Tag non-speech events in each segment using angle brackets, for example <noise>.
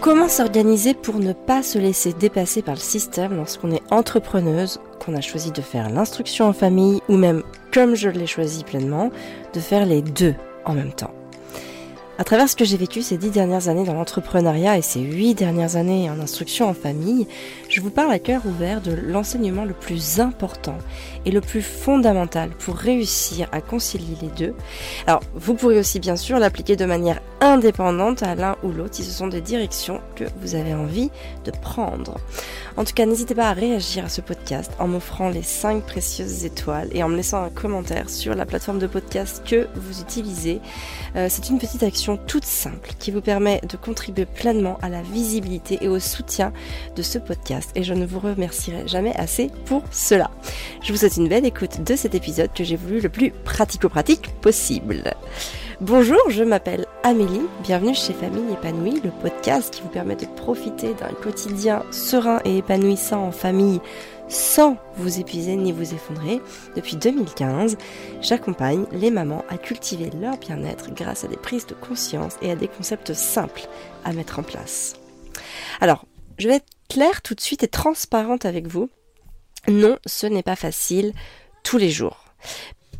Comment s'organiser pour ne pas se laisser dépasser par le système lorsqu'on est entrepreneuse, qu'on a choisi de faire l'instruction en famille ou même, comme je l'ai choisi pleinement, de faire les deux en même temps? À travers ce que j'ai vécu ces dix dernières années dans l'entrepreneuriat et ces huit dernières années en instruction en famille, je vous parle à cœur ouvert de l'enseignement le plus important et le plus fondamental pour réussir à concilier les deux. Alors, vous pourrez aussi bien sûr l'appliquer de manière indépendante à l'un ou l'autre si ce sont des directions que vous avez envie de prendre. En tout cas, n'hésitez pas à réagir à ce podcast en m'offrant les 5 précieuses étoiles et en me laissant un commentaire sur la plateforme de podcast que vous utilisez. Euh, c'est une petite action toute simple qui vous permet de contribuer pleinement à la visibilité et au soutien de ce podcast et je ne vous remercierai jamais assez pour cela. Je vous souhaite une belle écoute de cet épisode que j'ai voulu le plus pratico-pratique possible. Bonjour, je m'appelle Amélie, bienvenue chez Famille épanouie, le podcast qui vous permet de profiter d'un quotidien serein et épanouissant en famille sans vous épuiser ni vous effondrer. Depuis 2015, j'accompagne les mamans à cultiver leur bien-être grâce à des prises de conscience et à des concepts simples à mettre en place. Alors, je vais être claire tout de suite et transparente avec vous. Non, ce n'est pas facile tous les jours.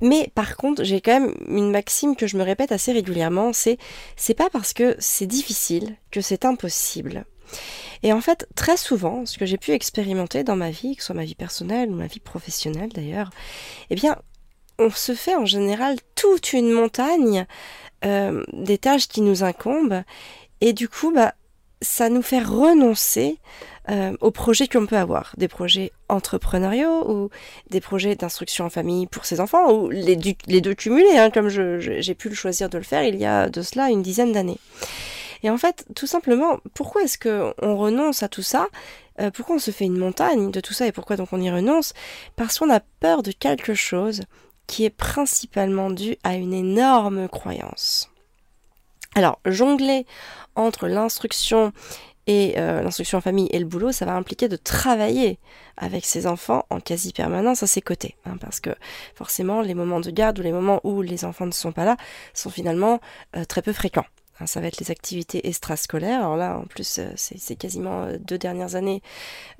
Mais par contre, j'ai quand même une maxime que je me répète assez régulièrement, c'est c'est pas parce que c'est difficile que c'est impossible. Et en fait, très souvent, ce que j'ai pu expérimenter dans ma vie, que ce soit ma vie personnelle ou ma vie professionnelle d'ailleurs, eh bien, on se fait en général toute une montagne euh, des tâches qui nous incombent, et du coup, bah, ça nous fait renoncer euh, aux projets qu'on peut avoir, des projets entrepreneuriaux ou des projets d'instruction en famille pour ses enfants, ou les, deux cumulés, hein, comme j'ai pu le choisir de le faire il y a de cela une dizaine d'années. Et en fait, tout simplement, pourquoi est-ce qu'on renonce à tout ça? Euh, Pourquoi on se fait une montagne de tout ça et pourquoi donc on y renonce? Parce qu'on a peur de quelque chose qui est principalement dû à une énorme croyance. Alors, jongler entre l'instruction et euh, l'instruction en famille et le boulot, ça va impliquer de travailler avec ses enfants en quasi-permanence à ses côtés. Hein, parce que forcément, les moments de garde ou les moments où les enfants ne sont pas là sont finalement euh, très peu fréquents. Ça va être les activités extrascolaires. Alors là, en plus, euh, c'est quasiment euh, deux dernières années,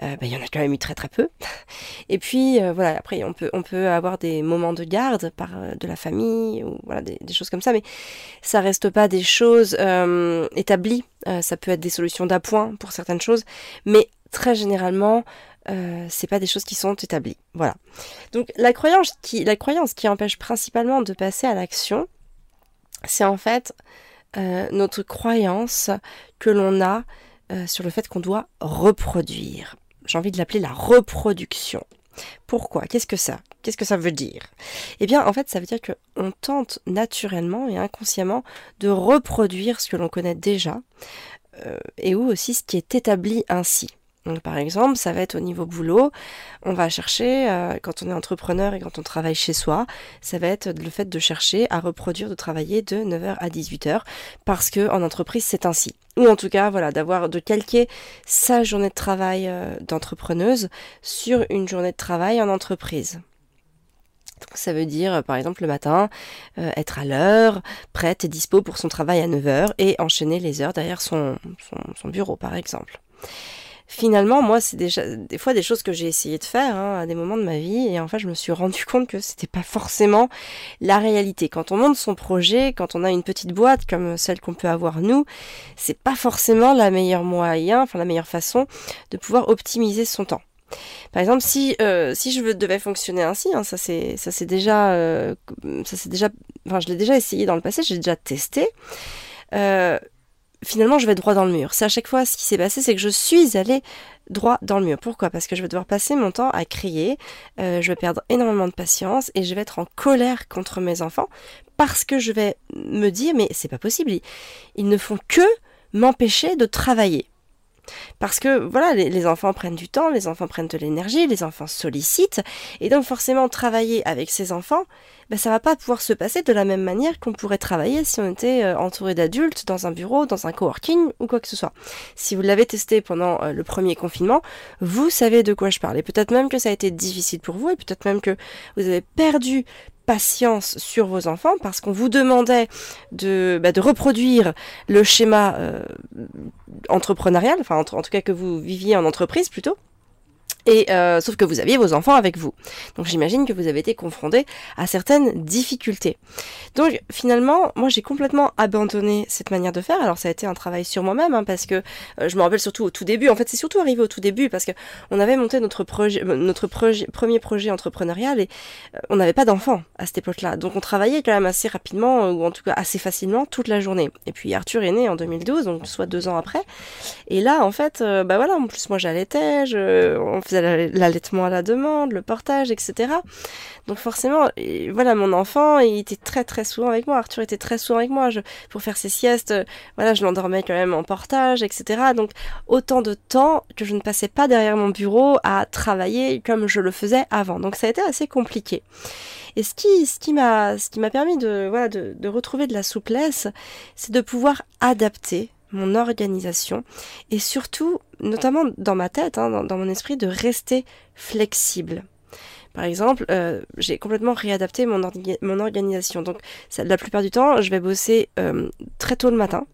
euh, bah, il y en a quand même eu très très peu. <laughs> Et puis voilà, après on peut on peut avoir des moments de garde par de la famille ou voilà des, choses comme ça, mais ça reste pas des choses établies. ça peut être des solutions d'appoint pour certaines choses, mais très généralement, euh, c'est pas des choses qui sont établies. Voilà. Donc la croyance qui, la croyance qui empêche principalement de passer à l'action, c'est en fait euh, notre croyance que l'on a euh, sur le fait qu'on doit reproduire. J'ai envie de l'appeler la reproduction. Pourquoi? Qu'est-ce que ça? Qu'est-ce que ça veut dire? Eh bien, en fait, ça veut dire qu'on tente naturellement et inconsciemment de reproduire ce que l'on connaît déjà, euh, et ou aussi ce qui est établi ainsi. Par exemple, ça va être au niveau boulot, on va chercher, euh, quand on est entrepreneur et quand on travaille chez soi, ça va être le fait de chercher à reproduire, de travailler de 9h à 18h, parce que en entreprise c'est ainsi. Ou en tout cas, voilà, d'avoir, de calquer sa journée de travail euh, d'entrepreneuse sur une journée de travail en entreprise. Ça veut dire, par exemple, le matin, euh, être à l'heure, prête et dispo pour son travail à 9h et enchaîner les heures derrière son bureau, par exemple finalement, moi, c'est déjà des fois des choses que j'ai essayé de faire hein, à des moments de ma vie, et en fait, je me suis rendu compte que c'était pas forcément la réalité. Quand on monte son projet, quand on a une petite boîte comme celle qu'on peut avoir nous, c'est pas forcément la meilleure moyen, enfin la meilleure façon de pouvoir optimiser son temps. Par exemple, si euh, si je devais fonctionner ainsi, hein, ça c'est ça c'est déjà euh, ça c'est déjà, enfin je l'ai déjà essayé dans le passé, j'ai déjà testé. Euh, finalement je vais droit dans le mur. C'est à chaque fois ce qui s'est passé, c'est que je suis allée droit dans le mur. Pourquoi? Parce que je vais devoir passer mon temps à crier, euh, je vais perdre énormément de patience et je vais être en colère contre mes enfants parce que je vais me dire mais c'est pas possible, ils ne font que m'empêcher de travailler. Parce que voilà, les, enfants prennent du temps, les enfants prennent de l'énergie, les enfants sollicitent, et donc forcément travailler avec ces enfants, ben, ça va pas pouvoir se passer de la même manière qu'on pourrait travailler si on était euh, entouré d'adultes dans un bureau, dans un coworking ou quoi que ce soit. Si vous l'avez testé pendant euh, le premier confinement, vous savez de quoi je parle. Et peut-être même que ça a été difficile pour vous, et peut-être même que vous avez perdu patience sur vos enfants parce qu'on vous demandait de, bah, de reproduire le schéma euh, entrepreneurial, enfin en tout cas que vous viviez en entreprise plutôt. Et euh, sauf que vous aviez vos enfants avec vous. Donc j'imagine que vous avez été confronté à certaines difficultés. Donc finalement, moi j'ai complètement abandonné cette manière de faire. Alors ça a été un travail sur moi-même hein, parce que euh, je me rappelle surtout au tout début. En fait, c'est surtout arrivé au tout début parce que on avait monté notre projet, euh, notre premier projet entrepreneurial et on n'avait pas d'enfants à cette époque-là. Donc on travaillait quand même assez rapidement ou en tout cas assez facilement toute la journée. Et puis Arthur est né en 2012, donc soit deux ans après. Et là, en fait, bah voilà, en plus moi j'allaitais, je, on l'allaitement à la demande, le portage, etc. Donc forcément, voilà, mon enfant, il était très très souvent avec moi. Arthur était très souvent avec moi. Pour faire ses siestes, voilà, je l'endormais quand même en portage, etc. Donc autant de temps que je ne passais pas derrière mon bureau à travailler comme je le faisais avant. Donc ça a été assez compliqué. Et ce qui, ce qui m'a, ce qui m'a permis de, voilà, de retrouver de la souplesse, c'est de pouvoir adapter mon organisation et surtout, notamment dans ma tête, hein, dans, mon esprit, de rester flexible. Par exemple, euh, j'ai complètement réadapté mon, organisation. Donc, la plupart du temps, je vais bosser euh, très tôt le matin.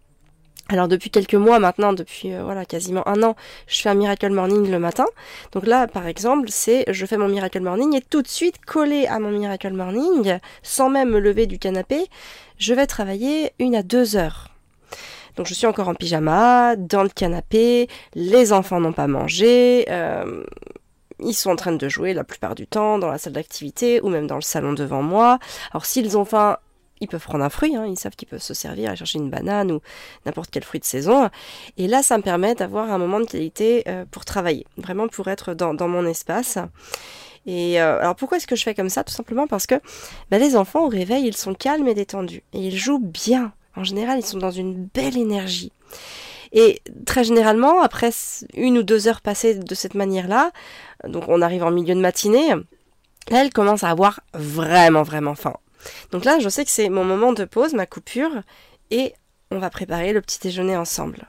Alors depuis quelques mois maintenant, depuis euh, voilà quasiment un an, je fais un miracle morning le matin. Donc là, par exemple, c'est je fais mon miracle morning et tout de suite collé à mon miracle morning, sans même me lever du canapé, je vais travailler une à deux heures. Donc je suis encore en pyjama, dans le canapé, les enfants n'ont pas mangé, euh, ils sont en train de jouer la plupart du temps dans la salle d'activité ou même dans le salon devant moi. Alors s'ils ont faim, ils peuvent prendre un fruit, hein, ils savent qu'ils peuvent se servir et chercher une banane ou n'importe quel fruit de saison. Et là, ça me permet d'avoir un moment de qualité euh, pour travailler, vraiment pour être dans, mon espace. Et euh, alors pourquoi est-ce que je fais comme ça? Tout simplement parce que bah, les enfants au réveil, ils sont calmes et détendus. Et ils jouent bien. En général, ils sont dans une belle énergie. Et très généralement, après une ou deux heures passées de cette manière-là, donc on arrive en milieu de matinée, elle commence à avoir vraiment, vraiment faim. Donc là, je sais que c'est mon moment de pause, ma coupure, et on va préparer le petit déjeuner ensemble.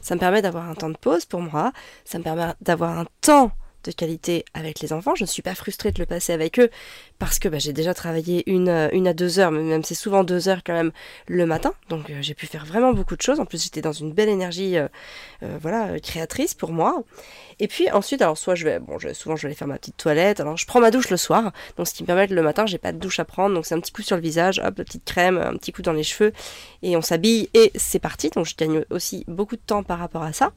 Ça me permet d'avoir un temps de pause pour moi, ça me permet d'avoir un temps de qualité avec les enfants. Je ne suis pas frustrée de le passer avec eux parce que bah, j'ai déjà travaillé une, euh, une à deux heures, mais même c'est souvent deux heures quand même le matin. Donc euh, j'ai pu faire vraiment beaucoup de choses. En plus j'étais dans une belle énergie euh, voilà, créatrice pour moi. Et puis ensuite, alors soit je vais, bon, souvent je vais aller faire ma petite toilette. Alors je prends ma douche le soir, donc ce qui me permet le matin j'ai pas de douche à prendre, donc c'est un petit coup sur le visage, hop, petite crème, un petit coup dans les cheveux, et on s'habille et c'est parti. Donc je gagne aussi beaucoup de temps par rapport à ça.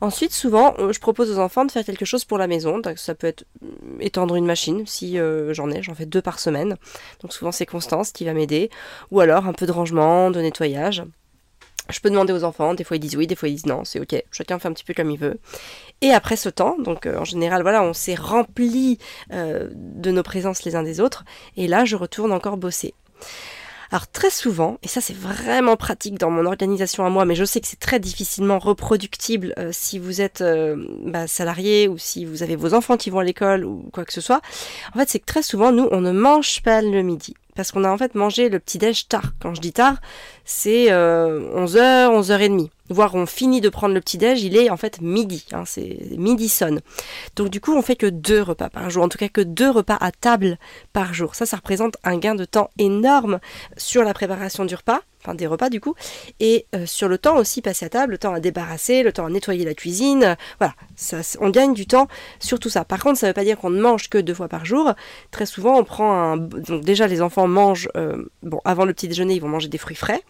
Ensuite, souvent, je propose aux enfants de faire quelque chose pour la maison. Donc ça peut être mm, étendre une machine si j'en ai, j'en fais deux par semaine. Donc souvent c'est Constance qui va m'aider, ou alors un peu de rangement, de nettoyage. Je peux demander aux enfants, des fois ils disent oui, des fois ils disent non, c'est ok, chacun fait un petit peu comme il veut. Et après ce temps, donc euh, en général, voilà, on s'est rempli euh, de nos présences les uns des autres, et là je retourne encore bosser. Alors très souvent, et ça c'est vraiment pratique dans mon organisation à moi, mais je sais que c'est très difficilement reproductible euh, si vous êtes bah, salarié ou si vous avez vos enfants qui vont à l'école ou quoi que ce soit. En fait, c'est que très souvent, nous, on ne mange pas le midi parce qu'on a en fait mangé le petit déj tard. Quand je dis tard, c'est 11h, euh, 11h30. Voire on finit de prendre le petit déj, il est en fait midi, hein, c'est midi sonne. Donc du coup, on fait que deux repas par jour, en tout cas que deux repas à table par jour. Ça, ça représente un gain de temps énorme sur la préparation du repas des repas du coup, et euh, sur le temps aussi passé à table, le temps à débarrasser, le temps à nettoyer la cuisine, euh, voilà, ça, on gagne du temps sur tout ça. Par contre, ça ne veut pas dire qu'on ne mange que deux fois par jour. Très souvent, on prend un, donc déjà les enfants mangent, bon, avant le petit déjeuner, ils vont manger des fruits frais,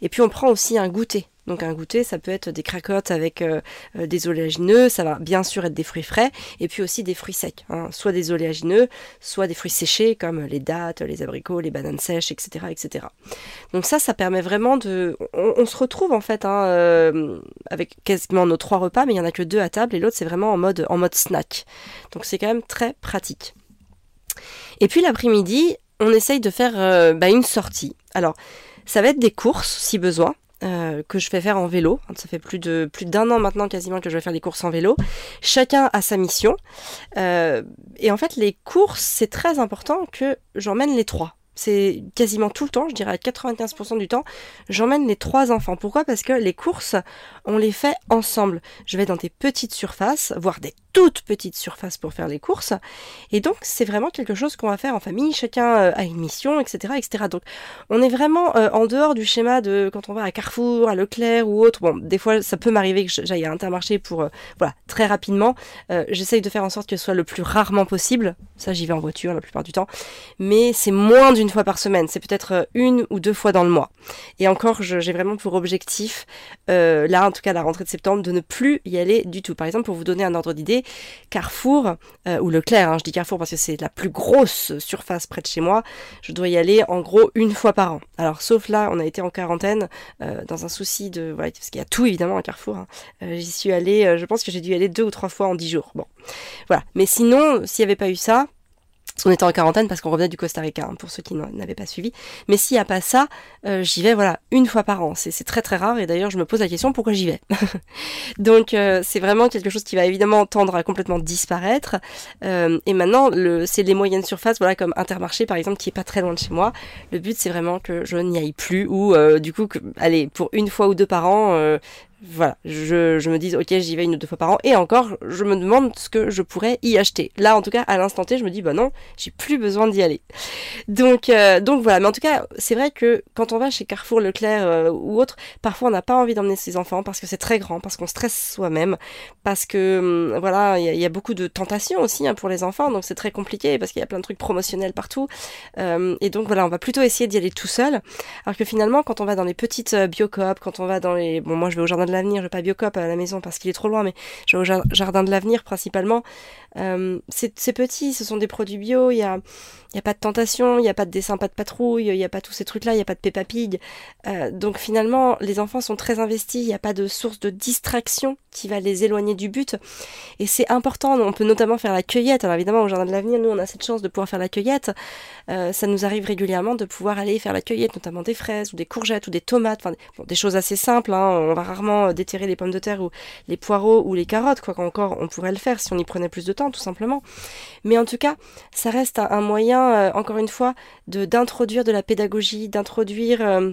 et puis on prend aussi un goûter. Donc un goûter, ça peut être des cracottes avec euh, euh, des oléagineux, ça va bien sûr être des fruits frais, et puis aussi des fruits secs, hein. soit des oléagineux, soit des fruits séchés comme les dattes, les abricots, les bananes sèches, etc. etc. Donc ça, ça permet vraiment de... On, se retrouve en fait hein, euh, avec quasiment nos trois repas, mais il n'y en a que deux à table, et l'autre c'est vraiment en mode, en mode snack. Donc c'est quand même très pratique. Et puis l'après-midi, on essaye de faire bah, une sortie. Alors, ça va être des courses si besoin. Euh, que je fais faire en vélo. Ça fait plus de plus d'un an maintenant quasiment que je vais faire des courses en vélo. Chacun a sa mission. Euh, et en fait, les courses, c'est très important que j'emmène les trois. C'est quasiment tout le temps, je dirais à 95% du temps, j'emmène les trois enfants. Pourquoi? Parce que les courses, on les fait ensemble. Je vais dans des petites surfaces, voire des toute petite surface pour faire les courses. Et donc, c'est vraiment quelque chose qu'on va faire en famille. Chacun euh, a une mission, etc., etc. Donc, on est vraiment euh, en dehors du schéma de quand on va à Carrefour, à Leclerc ou autre. Bon, des fois, ça peut m'arriver que j'aille à Intermarché pour, euh, voilà, très rapidement. J'essaye de faire en sorte que ce soit le plus rarement possible. Ça, j'y vais en voiture la plupart du temps. Mais c'est moins d'une fois par semaine. C'est peut-être une ou deux fois dans le mois. Et encore, j'ai vraiment pour objectif, là, en tout cas, la rentrée de septembre, de ne plus y aller du tout. Par exemple, pour vous donner un ordre d'idée, Carrefour, euh, ou Leclerc, hein, je dis Carrefour parce que c'est la plus grosse surface près de chez moi, je dois y aller en gros une fois par an. Alors sauf là, on a été en quarantaine, euh, dans un souci de... Parce qu'il y a tout évidemment à Carrefour. Hein. Euh, j'y suis allée, je pense que j'ai dû y aller deux ou trois fois en dix jours. Bon, voilà. Mais sinon, s'il n'y avait pas eu ça, on était en quarantaine parce qu'on revenait du Costa Rica, hein, pour ceux qui n'avaient pas suivi. Mais s'il n'y a pas ça, euh, j'y vais voilà une fois par an. C'est très très rare et d'ailleurs je me pose la question pourquoi j'y vais. <laughs> Donc euh, c'est vraiment quelque chose qui va évidemment tendre à complètement disparaître. Euh, et maintenant c'est les moyennes surfaces, voilà comme Intermarché par exemple qui est pas très loin de chez moi. Le but c'est vraiment que je n'y aille plus ou du coup allez pour une fois ou deux par an voilà, je, je me dis ok j'y vais une ou deux fois par an et encore je me demande ce que je pourrais y acheter. Là en tout cas à l'instant T je me dis bah non j'ai plus besoin d'y aller. Donc euh, donc voilà mais en tout cas c'est vrai que quand on va chez Carrefour, Leclerc euh, ou autre parfois on n'a pas envie d'emmener ses enfants parce que c'est très grand, parce qu'on stresse soi-même, parce que hum, voilà il y, a beaucoup de tentations aussi hein, pour les enfants donc c'est très compliqué parce qu'il y a plein de trucs promotionnels partout euh, et donc voilà on va plutôt essayer d'y aller tout seul alors que finalement quand on va dans les petites biocoop, quand on va dans les bon moi je vais au jardin de l'avenir, je vais pas Biocop à la maison parce qu'il est trop loin, mais je vais au jardin de l'avenir principalement. Euh, c'est petit, ce sont des produits bio, il y a, y a pas de tentation, il n'y a pas de dessin, pas de patrouille, il n'y a pas tous ces trucs-là, il n'y a pas de Peppa Pig. Euh, donc finalement, les enfants sont très investis, il n'y a pas de source de distraction qui va les éloigner du but. Et c'est important, on peut notamment faire la cueillette. Alors évidemment, au Jardin de l'Avenir, nous, on a cette chance de pouvoir faire la cueillette. Euh, ça nous arrive régulièrement de pouvoir aller faire la cueillette, notamment des fraises ou des courgettes ou des tomates, enfin des choses assez simples. Hein. On va rarement déterrer les pommes de terre ou les poireaux ou les carottes, quoi qu'encore on pourrait le faire si on y prenait plus de temps, tout simplement. Mais en tout cas, ça reste un, moyen, euh, encore une fois, de d'introduire de la pédagogie, d'introduire euh,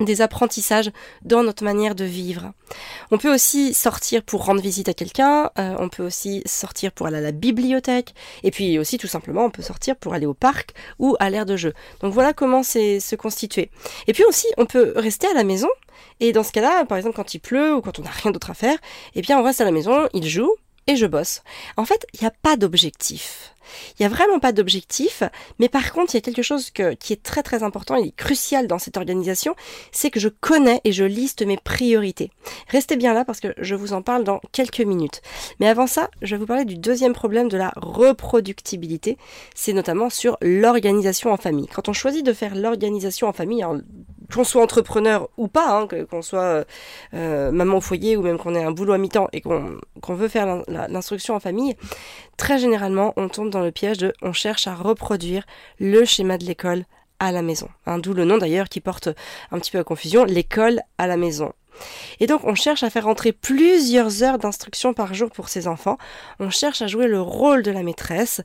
des apprentissages dans notre manière de vivre. On peut aussi sortir pour rendre visite à quelqu'un, euh, on peut aussi sortir pour aller à la bibliothèque, et puis aussi tout simplement on peut sortir pour aller au parc ou à l'aire de jeu. Donc voilà comment c'est se constituer. Et puis aussi on peut rester à la maison, et dans ce cas-là, par exemple quand il pleut ou quand on n'a rien d'autre à faire, eh bien on reste à la maison, il joue, et je bosse. En fait, il n'y a pas d'objectif. Il n'y a vraiment pas d'objectif, mais par contre, il y a quelque chose qui est très très important et crucial dans cette organisation, c'est que je connais et je liste mes priorités. Restez bien là parce que je vous en parle dans quelques minutes. Mais avant ça, je vais vous parler du deuxième problème de la reproductibilité, c'est notamment sur l'organisation en famille. Quand on choisit de faire l'organisation en famille, qu'on soit entrepreneur ou pas, hein, qu'on soit euh, euh, maman au foyer ou même qu'on ait un boulot à mi-temps et qu'on veut faire l'instruction en famille, très généralement on tombe dans le piège de on cherche à reproduire le schéma de l'école à la maison. Hein, D'où le nom d'ailleurs qui porte un petit peu à confusion, l'école à la maison. Et donc on cherche à faire entrer plusieurs heures d'instruction par jour pour ces enfants. On cherche à jouer le rôle de la maîtresse.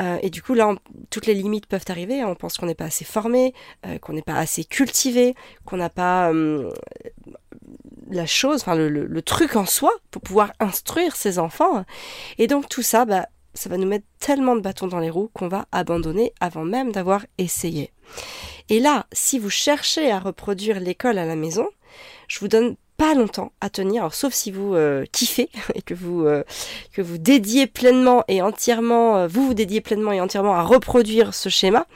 Euh, et du coup là, toutes les limites peuvent arriver. On pense qu'on n'est pas assez formé, euh, qu'on n'est pas assez cultivé, qu'on n'a pas hum, la chose, enfin le, truc en soi pour pouvoir instruire ses enfants. Et donc tout ça, bah, ça va nous mettre tellement de bâtons dans les roues qu'on va abandonner avant même d'avoir essayé. Et là, si vous cherchez à reproduire l'école à la maison, je vous donne pas longtemps à tenir, sauf si vous euh, kiffez <laughs> et que vous euh, vous dédiez pleinement et entièrement, euh, vous dédiez pleinement et entièrement à reproduire ce schéma.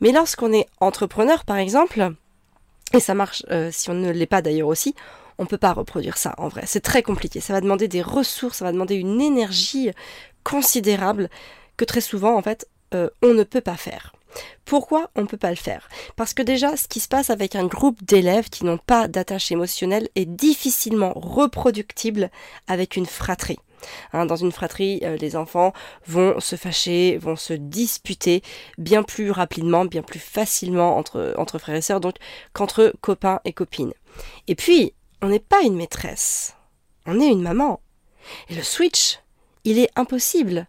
Mais lorsqu'on est entrepreneur, par exemple, et ça marche si on ne l'est pas d'ailleurs aussi, on peut pas reproduire ça en vrai. C'est très compliqué. Ça va demander des ressources, ça va demander une énergie considérable que très souvent, en fait, on ne peut pas faire. Pourquoi on ne peut pas le faire? Parce que déjà, ce qui se passe avec un groupe d'élèves qui n'ont pas d'attache émotionnelle est difficilement reproductible avec une fratrie. Hein, dans une fratrie, euh, les enfants vont se fâcher, vont se disputer bien plus rapidement, bien plus facilement entre, entre frères et sœurs, donc qu'entre copains et copines. Et puis, on n'est pas une maîtresse, on est une maman. Et le switch, il est impossible.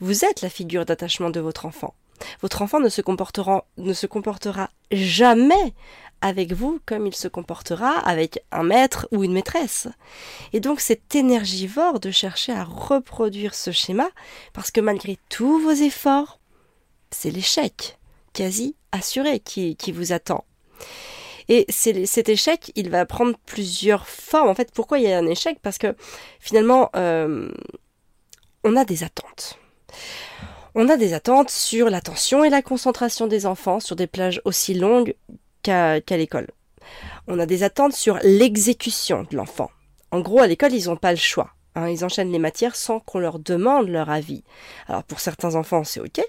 Vous êtes la figure d'attachement de votre enfant. Votre enfant ne se, comportera, jamais avec vous comme il se comportera avec un maître ou une maîtresse. Et donc c'est énergivore de chercher à reproduire ce schéma, parce que malgré tous vos efforts, c'est l'échec quasi assuré qui, vous attend. Et cet échec, il va prendre plusieurs formes. En fait, pourquoi il y a un échec? Parce que finalement, euh, on a des attentes. On a des attentes sur l'attention et la concentration des enfants sur des plages aussi longues qu'à l'école. On a des attentes sur l'exécution de l'enfant. En gros, à l'école, ils n'ont pas le choix. Hein. ils enchaînent les matières sans qu'on leur demande leur avis. Alors pour certains enfants, c'est OK.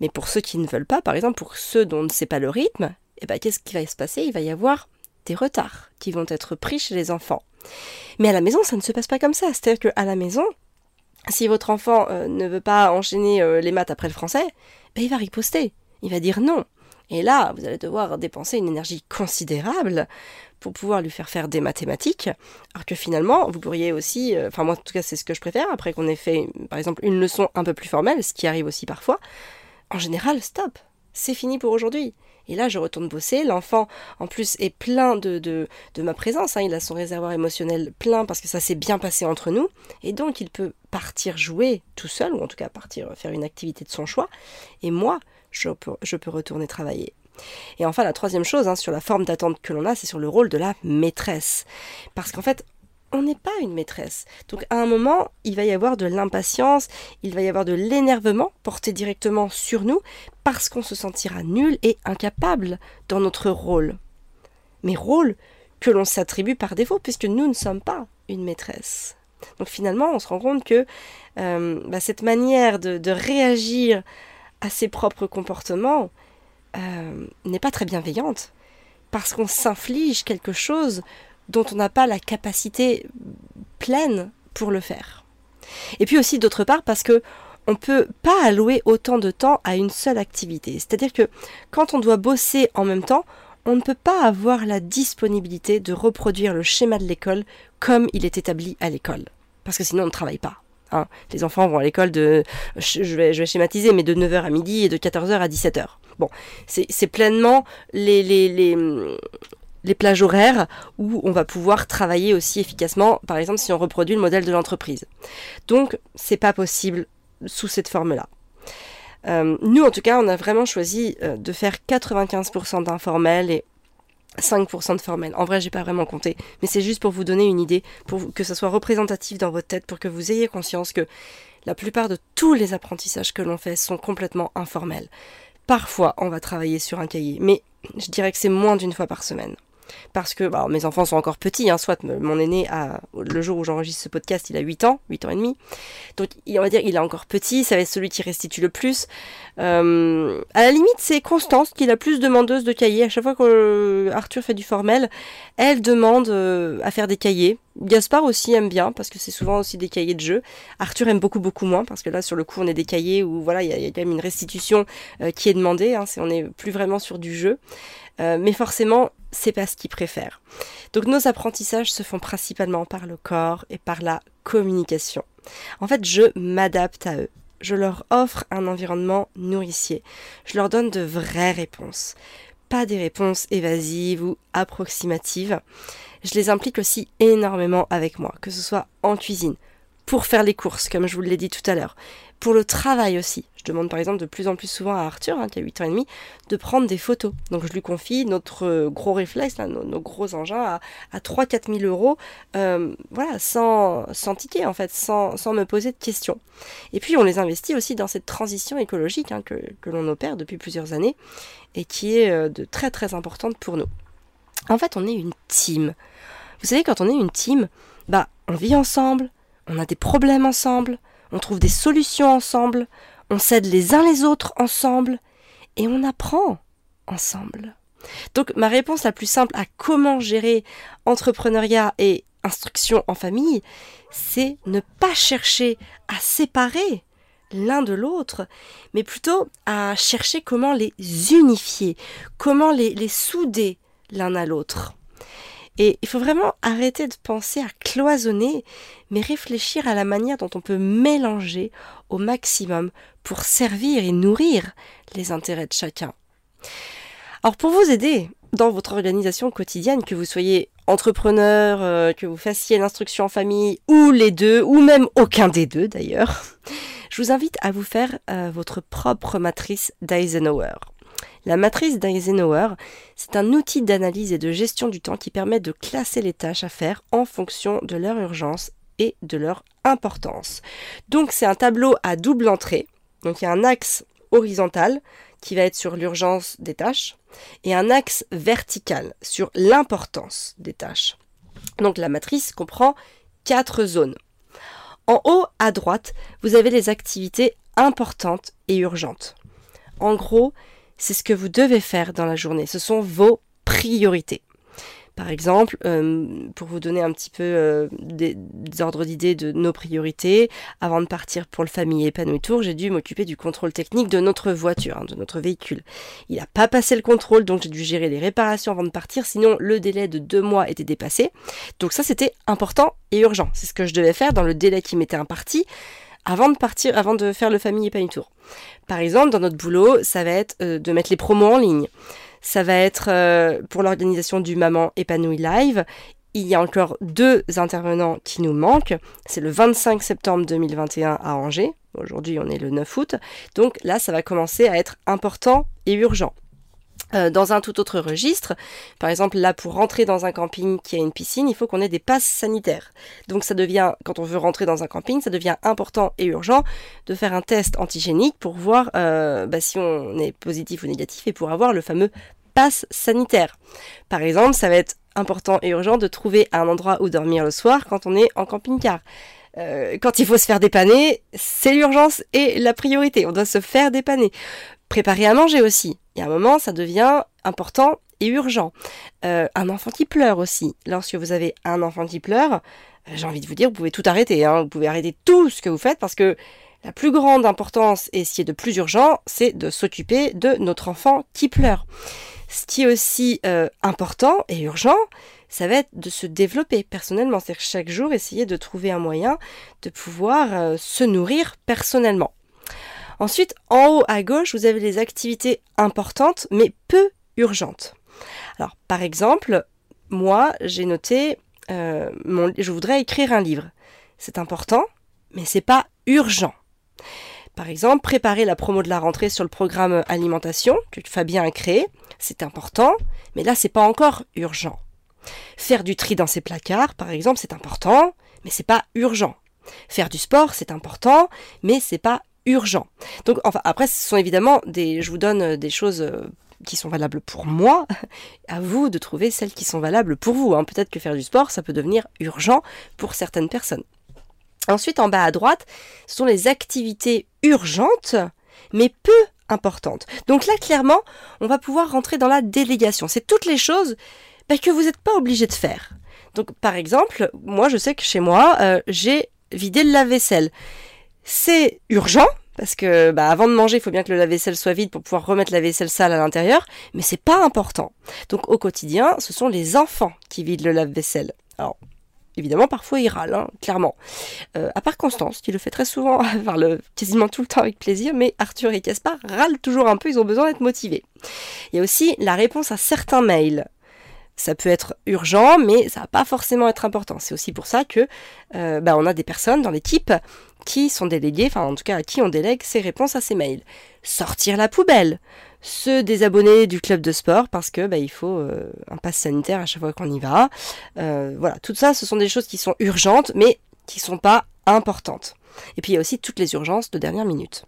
Mais pour ceux qui ne veulent pas, par exemple, pour ceux dont on ne sait pas le rythme, eh ben, qu'est-ce qui va se passer? Il va y avoir des retards qui vont être pris chez les enfants. Mais à la maison, ça ne se passe pas comme ça. C'est-à-dire qu'à la maison, si votre enfant euh, ne veut pas enchaîner euh, les maths après le français, ben, il va riposter. Il va dire non. Et là, vous allez devoir dépenser une énergie considérable pour pouvoir lui faire faire des mathématiques, alors que finalement, vous pourriez aussi, euh, enfin moi en tout cas c'est ce que je préfère, après qu'on ait fait par exemple une leçon un peu plus formelle, ce qui arrive aussi parfois, en général, stop, c'est fini pour aujourd'hui. Et là, je retourne bosser. L'enfant, en plus, est plein de, de, ma présence. Hein. Il a son réservoir émotionnel plein parce que ça s'est bien passé entre nous. Et donc, il peut partir jouer tout seul, ou en tout cas partir faire une activité de son choix. Et moi, je peux, retourner travailler. Et enfin, la troisième chose hein, sur la forme d'attente que l'on a, c'est sur le rôle de la maîtresse. Parce qu'en fait, on n'est pas une maîtresse. Donc à un moment, il va y avoir de l'impatience, il va y avoir de l'énervement porté directement sur nous parce qu'on se sentira nul et incapable dans notre rôle. Mais rôle que l'on s'attribue par défaut puisque nous ne sommes pas une maîtresse. Donc finalement, on se rend compte que euh, bah, cette manière de, réagir à ses propres comportements euh, n'est pas très bienveillante parce qu'on s'inflige quelque chose dont on n'a pas la capacité pleine pour le faire. Et puis aussi d'autre part parce que on ne peut pas allouer autant de temps à une seule activité. C'est-à-dire que quand on doit bosser en même temps, on ne peut pas avoir la disponibilité de reproduire le schéma de l'école comme il est établi à l'école. Parce que sinon on ne travaille pas. Hein. Les enfants vont à l'école de, je vais, je schématiser, mais de 9h à midi et de 14h à 17h. Bon, c'est pleinement les, les, les plages horaires où on va pouvoir travailler aussi efficacement, par exemple si on reproduit le modèle de l'entreprise. Donc c'est pas possible sous cette forme-là. Euh, nous en tout cas on a vraiment choisi euh, de faire 95% d'informel et 5% de formel. En vrai, j'ai pas vraiment compté, mais c'est juste pour vous donner une idée, pour que ça soit représentatif dans votre tête, pour que vous ayez conscience que la plupart de tous les apprentissages que l'on fait sont complètement informels. Parfois, on va travailler sur un cahier, mais je dirais que c'est moins d'une fois par semaine parce que bah, mes enfants sont encore petits, hein, soit mon aîné le jour où j'enregistre ce podcast, il a 8 ans, 8 ans et demi, donc on va dire il est encore petit, ça va être celui qui restitue le plus. Euh, à la limite, c'est Constance qui est la plus demandeuse de cahiers. À chaque fois que euh, Arthur fait du formel, elle demande euh, à faire des cahiers. Gaspard aussi aime bien parce que c'est souvent aussi des cahiers de jeu. Arthur aime beaucoup beaucoup moins parce que là sur le coup on est des cahiers où voilà il y, a quand même une restitution qui est demandée. Hein, on n'est plus vraiment sur du jeu. mais forcément c'est pas ce qu'ils préfèrent. Donc nos apprentissages se font principalement par le corps et par la communication. En fait, je m'adapte à eux. Je leur offre un environnement nourricier. Je leur donne de vraies réponses. Pas des réponses évasives ou approximatives. Je les implique aussi énormément avec moi, que ce soit en cuisine, pour faire les courses, comme je vous l'ai dit tout à l'heure, pour le travail aussi. Je demande par exemple de plus en plus souvent à Arthur, hein, qui a 8 ans et demi, de prendre des photos. Donc je lui confie notre euh, gros réflexe, nos, gros engins à, à 3-4 000 euros, euh, voilà, sans, ticket en fait, sans, sans, me poser de questions. Et puis on les investit aussi dans cette transition écologique hein, que, que l'on opère depuis plusieurs années et qui est euh, de très très importante pour nous. En fait, on est une team. Vous savez, quand on est une team, bah, on vit ensemble, on a des problèmes ensemble, on trouve des solutions ensemble, on s'aide les uns les autres ensemble, et on apprend ensemble. Donc ma réponse la plus simple à comment gérer entrepreneuriat et instruction en famille, c'est ne pas chercher à séparer l'un de l'autre, mais plutôt à chercher comment les unifier, comment les, souder l'un à l'autre. Et il faut vraiment arrêter de penser à cloisonner, mais réfléchir à la manière dont on peut mélanger au maximum pour servir et nourrir les intérêts de chacun. Alors pour vous aider, dans votre organisation quotidienne, que vous soyez entrepreneur, euh, que vous fassiez l'instruction en famille, ou les deux, ou même aucun des deux d'ailleurs, <laughs> je vous invite à vous faire euh, votre propre matrice d'Eisenhower. La matrice d'Eisenhower, c'est un outil d'analyse et de gestion du temps qui permet de classer les tâches à faire en fonction de leur urgence et de leur importance. Donc c'est un tableau à double entrée. Donc il y a un axe horizontal qui va être sur l'urgence des tâches et un axe vertical sur l'importance des tâches. Donc la matrice comprend quatre zones. En haut à droite, vous avez les activités importantes et urgentes. En gros, c'est ce que vous devez faire dans la journée. Ce sont vos priorités. Par exemple, euh, pour vous donner un petit peu euh, des, ordres d'idées de nos priorités, avant de partir pour le famille épanoui tour, j'ai dû m'occuper du contrôle technique de notre voiture, hein, de notre véhicule. Il n'a pas passé le contrôle, donc j'ai dû gérer les réparations avant de partir, sinon le délai de deux mois était dépassé. Donc ça, c'était important et urgent. C'est ce que je devais faire dans le délai qui m'était imparti avant de partir, avant de faire le famille épanoui tour. Par exemple, dans notre boulot, ça va être euh, de mettre les promos en ligne ça va être euh, pour l'organisation du Maman épanouie live. Il y a encore deux intervenants qui nous manquent. C'est le 25 septembre 2021 à Angers. Aujourd'hui, on est le 9 août. Donc là, ça va commencer à être important et urgent. Euh, dans un tout autre registre, par exemple là pour rentrer dans un camping qui a une piscine, il faut qu'on ait des passes sanitaires. Donc ça devient, quand on veut rentrer dans un camping, ça devient important et urgent de faire un test antigénique pour voir euh, bah, si on est positif ou négatif et pour avoir le fameux passe sanitaire. Par exemple, ça va être important et urgent de trouver un endroit où dormir le soir quand on est en camping-car. Euh, quand il faut se faire dépanner, c'est l'urgence et la priorité. On doit se faire dépanner. Préparer à manger aussi. Il y a un moment, ça devient important et urgent. Euh, un enfant qui pleure aussi. Lorsque vous avez un enfant qui pleure, euh, j'ai envie de vous dire, vous pouvez tout arrêter. Hein. Vous pouvez arrêter tout ce que vous faites parce que la plus grande importance et ce qui est de plus urgent, c'est de s'occuper de notre enfant qui pleure. Ce qui est aussi euh, important et urgent, ça va être de se développer personnellement. C'est-à-dire chaque jour essayer de trouver un moyen de pouvoir se nourrir personnellement. Ensuite, en haut à gauche, vous avez les activités importantes mais peu urgentes. Alors, par exemple, moi, j'ai noté, euh, je voudrais écrire un livre. C'est important, mais c'est pas urgent. Par exemple, préparer la promo de la rentrée sur le programme alimentation que Fabien a créé, c'est important, mais là c'est pas encore urgent. Faire du tri dans ses placards, par exemple, c'est important, mais c'est pas urgent. Faire du sport, c'est important, mais c'est pas urgent. Donc, enfin, après, ce sont évidemment des, je vous donne euh, des choses euh, qui sont valables pour moi, <laughs> à vous de trouver celles qui sont valables pour vous. Hein. Peut-être que faire du sport, ça peut devenir urgent pour certaines personnes. Ensuite, en bas à droite, ce sont les activités urgentes, mais peu importantes. Donc là, clairement, on va pouvoir rentrer dans la délégation. C'est toutes les choses bah, que vous n'êtes pas obligé de faire. Donc, par exemple, moi, je sais que chez moi, euh, j'ai vidé le lave-vaisselle. C'est urgent, parce que bah, avant de manger, il faut bien que le lave-vaisselle soit vide pour pouvoir remettre la vaisselle sale à l'intérieur, mais c'est pas important. Donc au quotidien, ce sont les enfants qui vident le lave-vaisselle. Alors évidemment, parfois ils râlent, hein, clairement. Euh, à part Constance, qui le fait très souvent, <laughs> le, quasiment tout le temps avec plaisir, mais Arthur et Caspar râlent toujours un peu, ils ont besoin d'être motivés. Il y a aussi la réponse à certains mails. Ça peut être urgent, mais ça va pas forcément être important. C'est aussi pour ça que euh, bah, on a des personnes dans l'équipe qui sont délégués, enfin en tout cas à qui on délègue ses réponses à ces mails. Sortir la poubelle, se désabonner du club de sport parce que bah, il faut euh, un pass sanitaire à chaque fois qu'on y va. Euh, voilà, tout ça, ce sont des choses qui sont urgentes, mais qui sont pas importantes. Et puis il y a aussi toutes les urgences de dernière minute.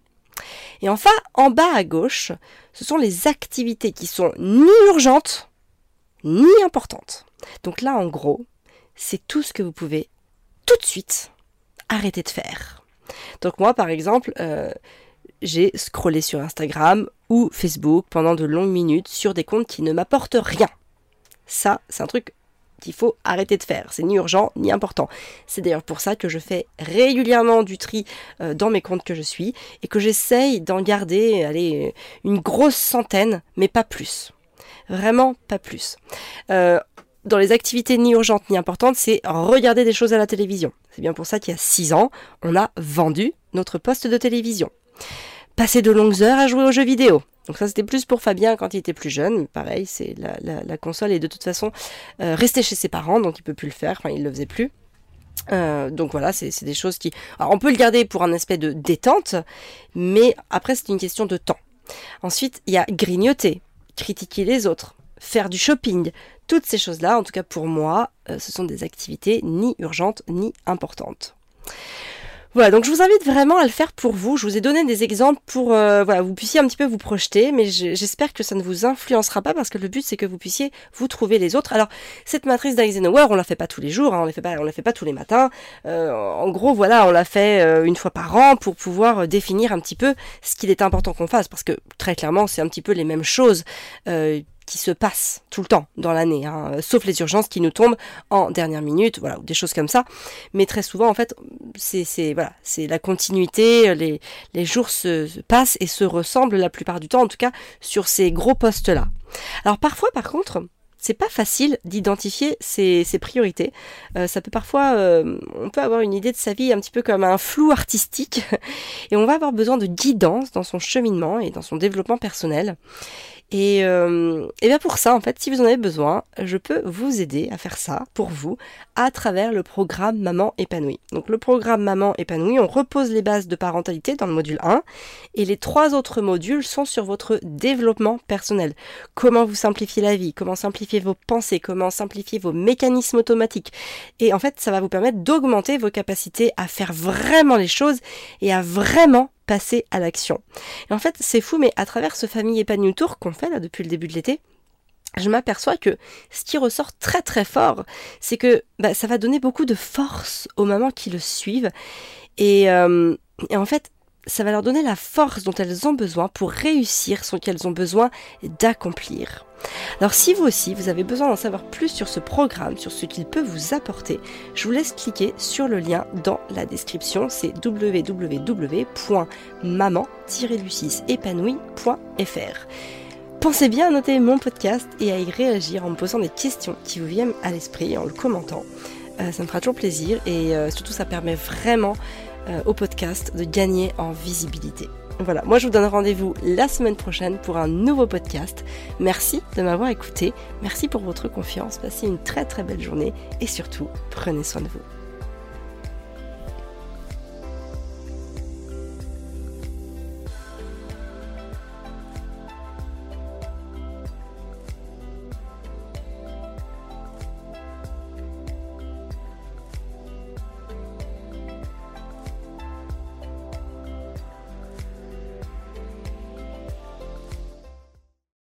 Et enfin, en bas à gauche, ce sont les activités qui sont ni urgentes ni importantes. Donc là, en gros, c'est tout ce que vous pouvez tout de suite arrêter de faire. Donc moi, par exemple, euh, j'ai scrollé sur Instagram ou Facebook pendant de longues minutes sur des comptes qui ne m'apportent rien. Ça, c'est un truc qu'il faut arrêter de faire. C'est ni urgent ni important. C'est d'ailleurs pour ça que je fais régulièrement du tri euh, dans mes comptes que je suis et que j'essaye d'en garder allez, une grosse centaine, mais pas plus. Vraiment pas plus. Euh, dans les activités ni urgentes ni importantes, c'est regarder des choses à la télévision. C'est bien pour ça qu'il y a 6 ans, on a vendu notre poste de télévision. passer de longues heures à jouer aux jeux vidéo. Donc ça c'était plus pour Fabien quand il était plus jeune. Pareil, c'est la, console est de toute façon euh, restée chez ses parents, donc il peut plus le faire. Enfin, il le faisait plus. Euh, donc voilà, c'est des choses qui. Alors on peut le garder pour un aspect de détente, mais après c'est une question de temps. Ensuite, il y a grignoter, critiquer les autres, faire du shopping. Toutes ces choses-là, en tout cas pour moi, euh, ce sont des activités ni urgentes ni importantes. Voilà, donc je vous invite vraiment à le faire pour vous. Je vous ai donné des exemples pour euh, voilà, vous puissiez un petit peu vous projeter, mais j'espère que ça ne vous influencera pas parce que le but c'est que vous puissiez vous trouver les autres. Alors cette matrice d'Eisenhower, on la fait pas tous les jours, hein, on la fait pas, on la fait pas tous les matins. Euh, en gros, voilà, on la fait euh, une fois par an pour pouvoir définir un petit peu ce qu'il est important qu'on fasse parce que très clairement c'est un petit peu les mêmes choses qui se passent tout le temps dans l'année, hein, sauf les urgences qui nous tombent en dernière minute, voilà, ou des choses comme ça. Mais très souvent, en fait, c'est la continuité, les, les jours se, passent et se ressemblent la plupart du temps, en tout cas sur ces gros postes-là. Alors parfois, par contre, c'est pas facile d'identifier ses, priorités. Euh, ça peut parfois, euh, on peut avoir une idée de sa vie un petit peu comme un flou artistique, <laughs> et on va avoir besoin de guidance dans son cheminement et dans son développement personnel. Et, euh, et bien pour ça, en fait, si vous en avez besoin, je peux vous aider à faire ça pour vous à travers le programme Maman épanouie. Donc le programme Maman épanouie, on repose les bases de parentalité dans le module 1 et les trois autres modules sont sur votre développement personnel. Comment vous simplifier la vie, comment simplifier vos pensées, comment simplifier vos mécanismes automatiques. Et en fait, ça va vous permettre d'augmenter vos capacités à faire vraiment les choses et à vraiment passer à l'action. Et en fait, c'est fou, mais à travers ce famille épanouie tour qu'on fait là depuis le début de l'été, je m'aperçois que ce qui ressort très très fort, c'est que bah, ça va donner beaucoup de force aux mamans qui le suivent. Et, euh, et en fait, ça va leur donner la force dont elles ont besoin pour réussir ce qu'elles ont besoin d'accomplir. Alors si vous aussi, vous avez besoin d'en savoir plus sur ce programme, sur ce qu'il peut vous apporter, je vous laisse cliquer sur le lien dans la description, c'est www.maman-lucis-épanouie.fr. Pensez bien à noter mon podcast et à y réagir en me posant des questions qui vous viennent à l'esprit, en le commentant. Euh, ça me fera toujours plaisir et euh, surtout ça permet vraiment euh, au podcast de gagner en visibilité. Voilà, moi je vous donne rendez-vous la semaine prochaine pour un nouveau podcast. Merci de m'avoir écouté, merci pour votre confiance, passez une très très belle journée et surtout prenez soin de vous.